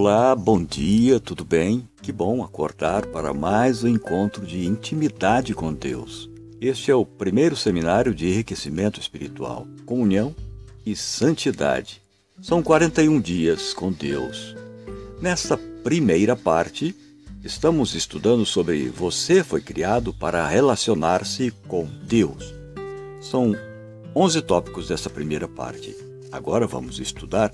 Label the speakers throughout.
Speaker 1: Olá, bom dia, tudo bem? Que bom acordar para mais um encontro de intimidade com Deus. Este é o primeiro seminário de enriquecimento espiritual, comunhão e santidade. São 41 dias com Deus. Nesta primeira parte, estamos estudando sobre você foi criado para relacionar-se com Deus. São 11 tópicos dessa primeira parte. Agora vamos estudar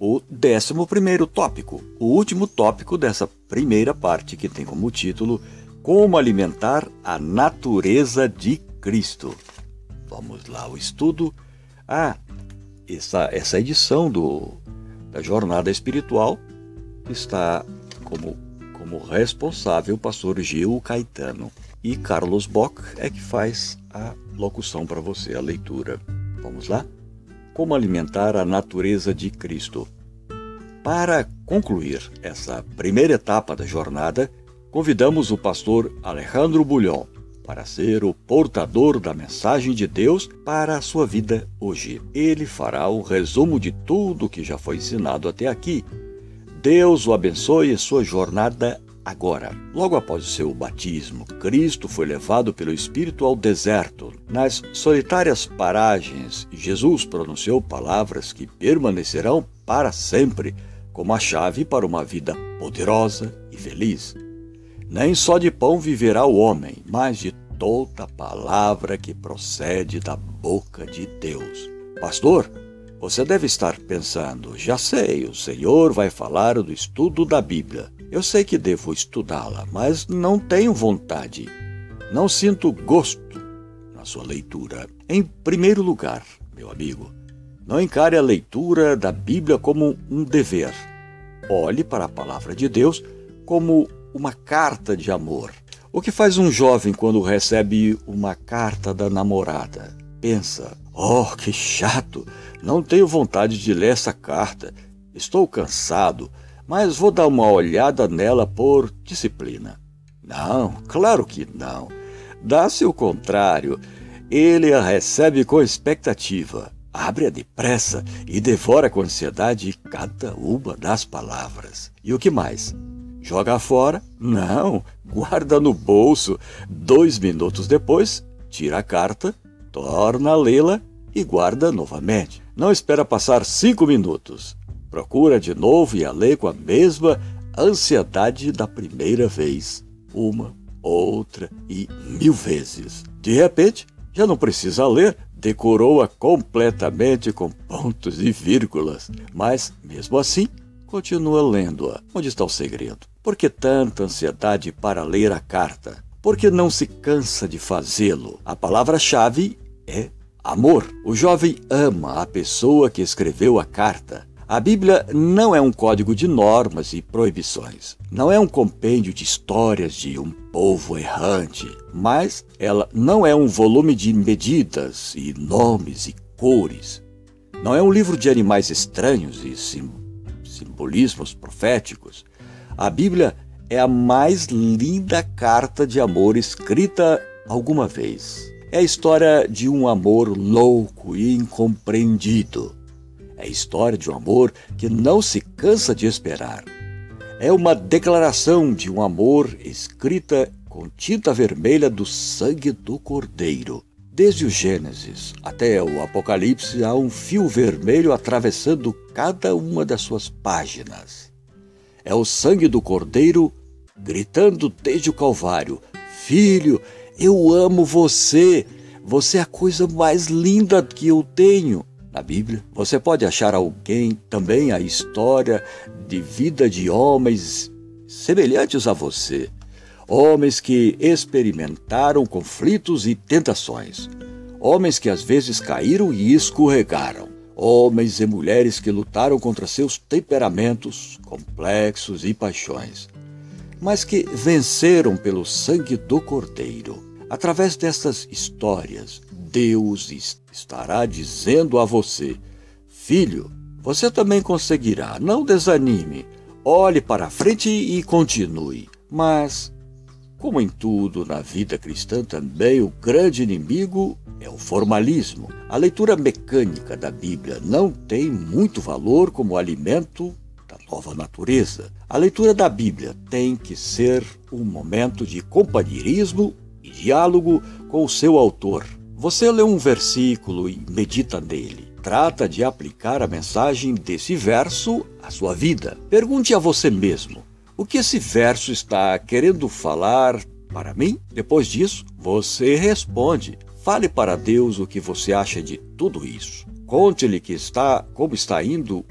Speaker 1: o décimo primeiro tópico, o último tópico dessa primeira parte, que tem como título Como alimentar a natureza de Cristo. Vamos lá, o estudo. Ah, essa, essa edição do, da Jornada Espiritual está como, como responsável o pastor Gil Caetano. E Carlos Bock é que faz a locução para você, a leitura. Vamos lá? Como alimentar a natureza de Cristo. Para concluir essa primeira etapa da jornada, convidamos o pastor Alejandro Bulhon para ser o portador da mensagem de Deus para a sua vida hoje. Ele fará o resumo de tudo que já foi ensinado até aqui. Deus o abençoe em sua jornada agora. Logo após o seu batismo, Cristo foi levado pelo Espírito ao deserto. Nas solitárias paragens, Jesus pronunciou palavras que permanecerão para sempre como a chave para uma vida poderosa e feliz. Nem só de pão viverá o homem, mas de toda palavra que procede da boca de Deus. Pastor, você deve estar pensando, já sei, o Senhor vai falar do estudo da Bíblia. Eu sei que devo estudá-la, mas não tenho vontade. Não sinto gosto na sua leitura. Em primeiro lugar, meu amigo, não encare a leitura da Bíblia como um dever. Olhe para a palavra de Deus como uma carta de amor. O que faz um jovem quando recebe uma carta da namorada? Pensa: oh, que chato! Não tenho vontade de ler essa carta. Estou cansado mas vou dar uma olhada nela por disciplina. Não, claro que não. Dá-se o contrário. Ele a recebe com expectativa, abre-a depressa e devora com ansiedade cada uma das palavras. E o que mais? Joga fora? Não, guarda no bolso. Dois minutos depois, tira a carta, torna a lê-la e guarda novamente. Não espera passar cinco minutos. Procura de novo e a lê com a mesma ansiedade da primeira vez. Uma, outra e mil vezes. De repente, já não precisa ler, decorou-a completamente com pontos e vírgulas. Mas, mesmo assim, continua lendo-a. Onde está o segredo? Por que tanta ansiedade para ler a carta? Por que não se cansa de fazê-lo? A palavra-chave é amor. O jovem ama a pessoa que escreveu a carta. A Bíblia não é um código de normas e proibições. Não é um compêndio de histórias de um povo errante. Mas ela não é um volume de medidas e nomes e cores. Não é um livro de animais estranhos e sim, simbolismos proféticos. A Bíblia é a mais linda carta de amor escrita alguma vez. É a história de um amor louco e incompreendido é a história de um amor que não se cansa de esperar. É uma declaração de um amor escrita com tinta vermelha do sangue do Cordeiro. Desde o Gênesis até o Apocalipse há um fio vermelho atravessando cada uma das suas páginas. É o sangue do Cordeiro gritando desde o Calvário: Filho, eu amo você. Você é a coisa mais linda que eu tenho na Bíblia. Você pode achar alguém também a história de vida de homens semelhantes a você, homens que experimentaram conflitos e tentações, homens que às vezes caíram e escorregaram, homens e mulheres que lutaram contra seus temperamentos complexos e paixões, mas que venceram pelo sangue do Cordeiro. Através dessas histórias, Deus estará dizendo a você: Filho, você também conseguirá, não desanime. Olhe para frente e continue. Mas, como em tudo na vida cristã também, o grande inimigo é o formalismo. A leitura mecânica da Bíblia não tem muito valor como alimento nova natureza. A leitura da Bíblia tem que ser um momento de companheirismo e diálogo com o seu autor. Você lê um versículo e medita nele. Trata de aplicar a mensagem desse verso à sua vida. Pergunte a você mesmo: o que esse verso está querendo falar para mim? Depois disso, você responde. Fale para Deus o que você acha de tudo isso. Conte-lhe que está como está indo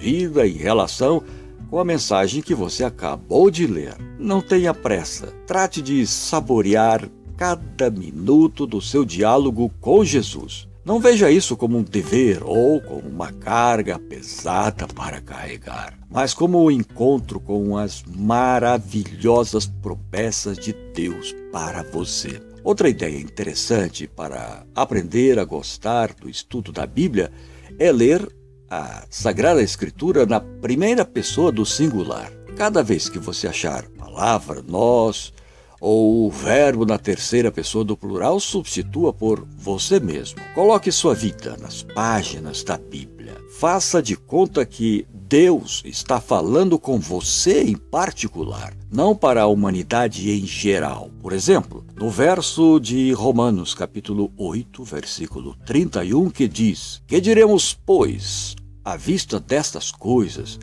Speaker 1: vida em relação com a mensagem que você acabou de ler. Não tenha pressa. Trate de saborear cada minuto do seu diálogo com Jesus. Não veja isso como um dever ou como uma carga pesada para carregar, mas como um encontro com as maravilhosas promessas de Deus para você. Outra ideia interessante para aprender a gostar do estudo da Bíblia é ler a Sagrada Escritura na primeira pessoa do singular. Cada vez que você achar palavra, nós ou o verbo na terceira pessoa do plural, substitua por você mesmo. Coloque sua vida nas páginas da Bíblia. Faça de conta que Deus está falando com você em particular, não para a humanidade em geral. Por exemplo, no verso de Romanos, capítulo 8, versículo 31, que diz: Que diremos, pois, à vista destas coisas?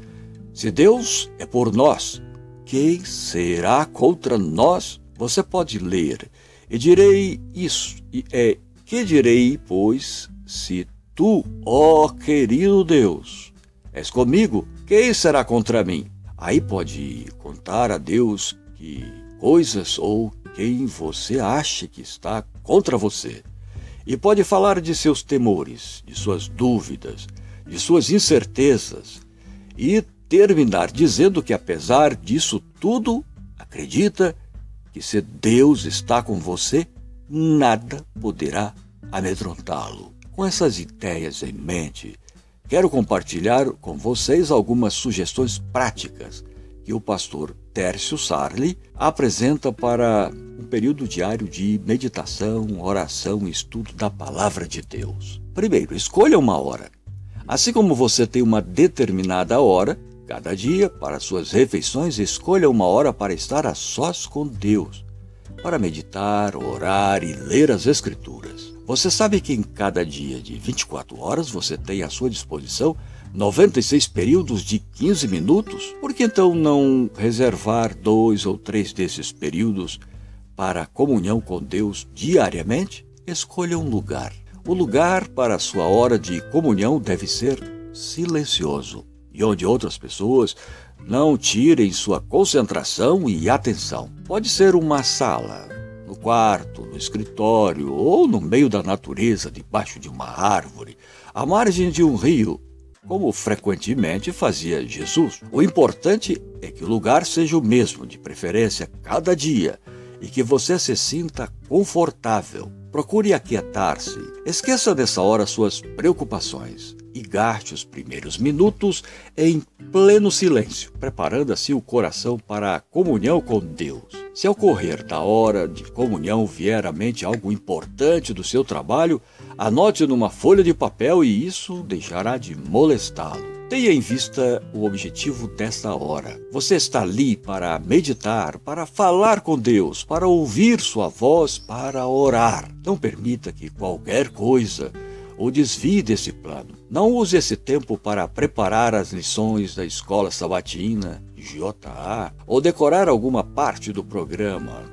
Speaker 1: Se Deus é por nós, quem será contra nós? Você pode ler, e direi isso, e é, que direi, pois, se tu, ó querido Deus, és comigo, quem será contra mim? Aí pode contar a Deus que coisas ou quem você acha que está contra você. E pode falar de seus temores, de suas dúvidas, de suas incertezas, e terminar dizendo que apesar disso tudo, acredita que se Deus está com você, nada poderá amedrontá-lo. Com essas ideias em mente, quero compartilhar com vocês algumas sugestões práticas que o pastor Tércio Sarli apresenta para um período diário de meditação, oração e estudo da palavra de Deus. Primeiro, escolha uma hora. Assim como você tem uma determinada hora, Cada dia, para suas refeições, escolha uma hora para estar a sós com Deus, para meditar, orar e ler as Escrituras. Você sabe que em cada dia de 24 horas você tem à sua disposição 96 períodos de 15 minutos? Por que então não reservar dois ou três desses períodos para comunhão com Deus diariamente? Escolha um lugar. O lugar para sua hora de comunhão deve ser silencioso e onde outras pessoas não tirem sua concentração e atenção. Pode ser uma sala, no quarto, no escritório ou no meio da natureza, debaixo de uma árvore, à margem de um rio, como frequentemente fazia Jesus. O importante é que o lugar seja o mesmo, de preferência cada dia, e que você se sinta confortável. Procure aquietar-se. Esqueça nessa hora suas preocupações e gaste os primeiros minutos em pleno silêncio, preparando assim o coração para a comunhão com Deus. Se ao correr da hora de comunhão vier à mente algo importante do seu trabalho, anote numa folha de papel e isso deixará de molestá-lo. Tenha em vista o objetivo desta hora. Você está ali para meditar, para falar com Deus, para ouvir Sua voz, para orar. Não permita que qualquer coisa o desvie desse plano. Não use esse tempo para preparar as lições da escola sabatina, JA, ou decorar alguma parte do programa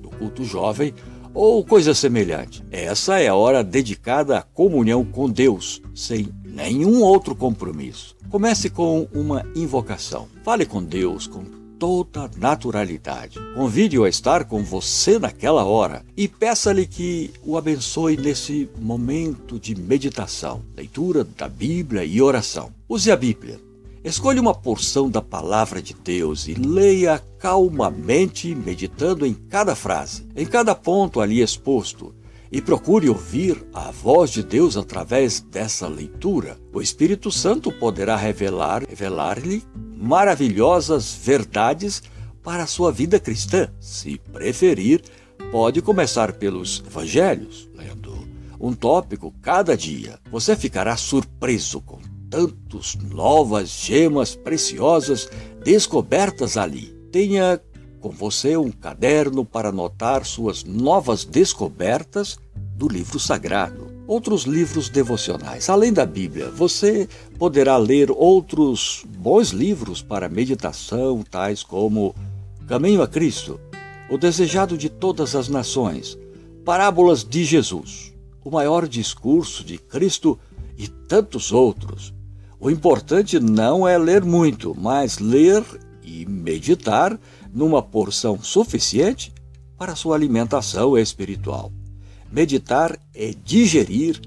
Speaker 1: do culto jovem ou coisa semelhante. Essa é a hora dedicada à comunhão com Deus, sem nenhum outro compromisso. Comece com uma invocação. Fale com Deus com toda naturalidade. Convide-o a estar com você naquela hora e peça-lhe que o abençoe nesse momento de meditação, leitura da Bíblia e oração. Use a Bíblia. Escolha uma porção da palavra de Deus e leia calmamente, meditando em cada frase, em cada ponto ali exposto e procure ouvir a voz de Deus através dessa leitura. O Espírito Santo poderá revelar, revelar-lhe maravilhosas verdades para a sua vida cristã. Se preferir, pode começar pelos evangelhos, lendo um tópico cada dia. Você ficará surpreso com tantas novas gemas preciosas descobertas ali. Tenha com você um caderno para anotar suas novas descobertas do livro sagrado. Outros livros devocionais. Além da Bíblia, você poderá ler outros bons livros para meditação, tais como Caminho a Cristo, O Desejado de Todas as Nações, Parábolas de Jesus, O Maior Discurso de Cristo e tantos outros. O importante não é ler muito, mas ler e meditar numa porção suficiente para sua alimentação espiritual. Meditar é digerir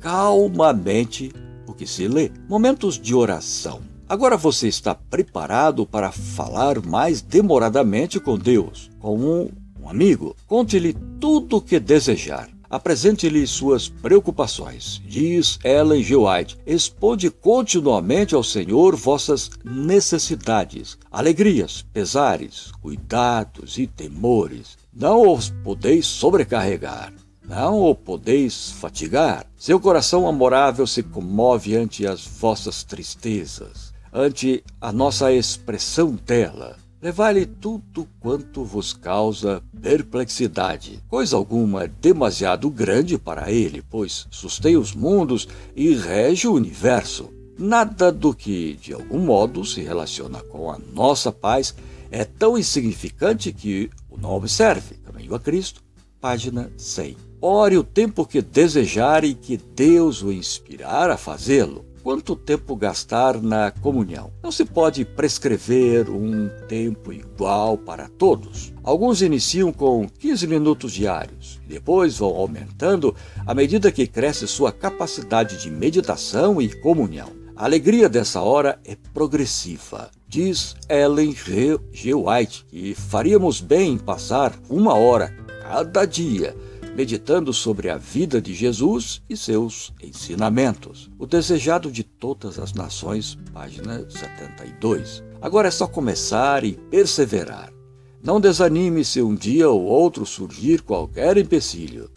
Speaker 1: calmamente o que se lê. Momentos de oração. Agora você está preparado para falar mais demoradamente com Deus, com um, um amigo. Conte-lhe tudo o que desejar. Apresente-lhe suas preocupações. Diz Ellen G. White: Exponde continuamente ao Senhor vossas necessidades, alegrias, pesares, cuidados e temores. Não os podeis sobrecarregar. Não o podeis fatigar. Seu coração amorável se comove ante as vossas tristezas, ante a nossa expressão dela. Levai-lhe tudo quanto vos causa perplexidade. Coisa alguma é demasiado grande para ele, pois sustém os mundos e rege o universo. Nada do que, de algum modo, se relaciona com a nossa paz é tão insignificante que o não observe. Caminho a Cristo, página 100. Ore o tempo que desejar e que Deus o inspirar a fazê-lo quanto tempo gastar na comunhão. Não se pode prescrever um tempo igual para todos. Alguns iniciam com 15 minutos diários e depois vão aumentando à medida que cresce sua capacidade de meditação e comunhão. A alegria dessa hora é progressiva. Diz Ellen G. White que faríamos bem em passar uma hora cada dia meditando sobre a vida de Jesus e seus ensinamentos. O desejado de todas as nações, página 72. Agora é só começar e perseverar. Não desanime se um dia ou outro surgir qualquer empecilho.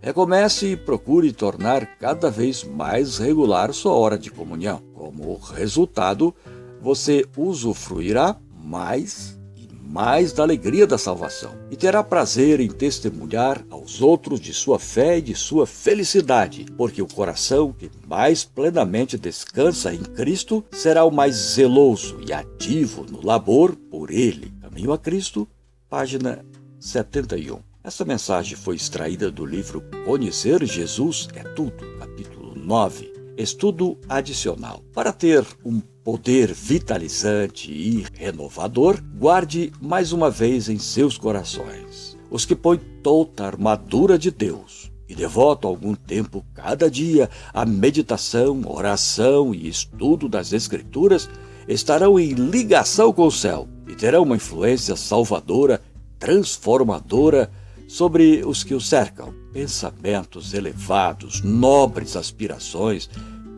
Speaker 1: Recomece e procure tornar cada vez mais regular sua hora de comunhão. Como resultado, você usufruirá mais mais da alegria da salvação e terá prazer em testemunhar aos outros de sua fé e de sua felicidade, porque o coração que mais plenamente descansa em Cristo será o mais zeloso e ativo no labor por Ele. Caminho a Cristo, página 71. Essa mensagem foi extraída do livro Conhecer Jesus é Tudo, capítulo 9. Estudo adicional. Para ter um poder vitalizante e renovador, guarde mais uma vez em seus corações os que põem toda a armadura de Deus e devotam algum tempo cada dia à meditação, oração e estudo das Escrituras, estarão em ligação com o céu e terão uma influência salvadora, transformadora sobre os que o cercam. Pensamentos elevados, nobres aspirações,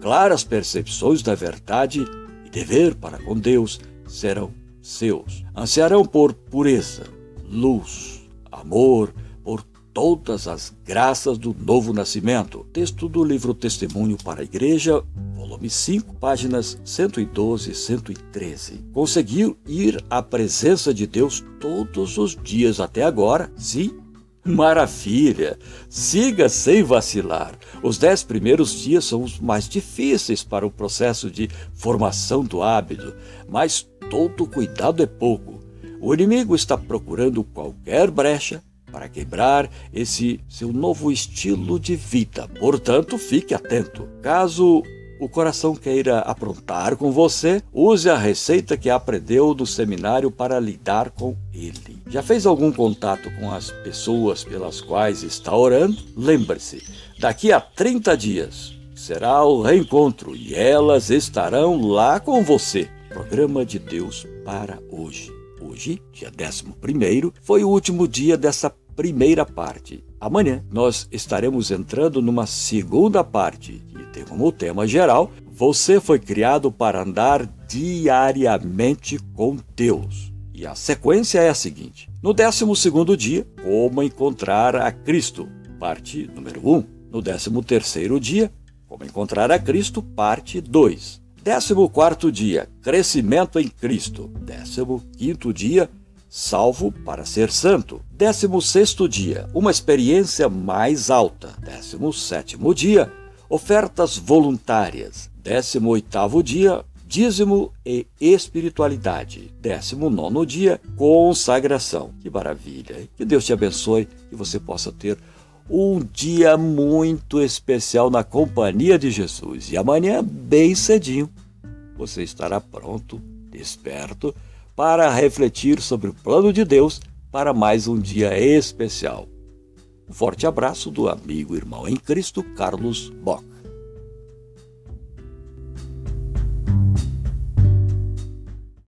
Speaker 1: claras percepções da verdade dever para com Deus serão seus. Ansiarão por pureza, luz, amor, por todas as graças do novo nascimento. Texto do livro Testemunho para a Igreja, volume 5, páginas 112 e 113. Conseguiu ir à presença de Deus todos os dias até agora? Sim Maravilha! Siga sem vacilar. Os dez primeiros dias são os mais difíceis para o processo de formação do hábito, mas todo cuidado é pouco. O inimigo está procurando qualquer brecha para quebrar esse seu novo estilo de vida. Portanto, fique atento. Caso o coração queira aprontar com você, use a receita que aprendeu no seminário para lidar com ele. Já fez algum contato com as pessoas pelas quais está orando? Lembre-se, daqui a 30 dias será o reencontro e elas estarão lá com você. Programa de Deus para hoje. Hoje, dia 11, foi o último dia dessa primeira parte. Amanhã nós estaremos entrando numa segunda parte tem como tema geral: Você foi criado para andar diariamente com Deus. E a sequência é a seguinte: No 12 dia, como encontrar a Cristo, parte número 1. No 13 dia, como encontrar a Cristo, parte 2. Décimo quarto dia, crescimento em Cristo. Décimo quinto dia, salvo para ser santo. Décimo sexto dia, uma experiência mais alta. Décimo sétimo dia, ofertas voluntárias. Décimo oitavo dia, dízimo e espiritualidade. Décimo nono dia, consagração. Que maravilha! Que Deus te abençoe e você possa ter um dia muito especial na companhia de Jesus. E amanhã, bem cedinho, você estará pronto, desperto, para refletir sobre o plano de Deus para mais um dia especial. Um forte abraço do amigo e irmão em Cristo, Carlos Bock.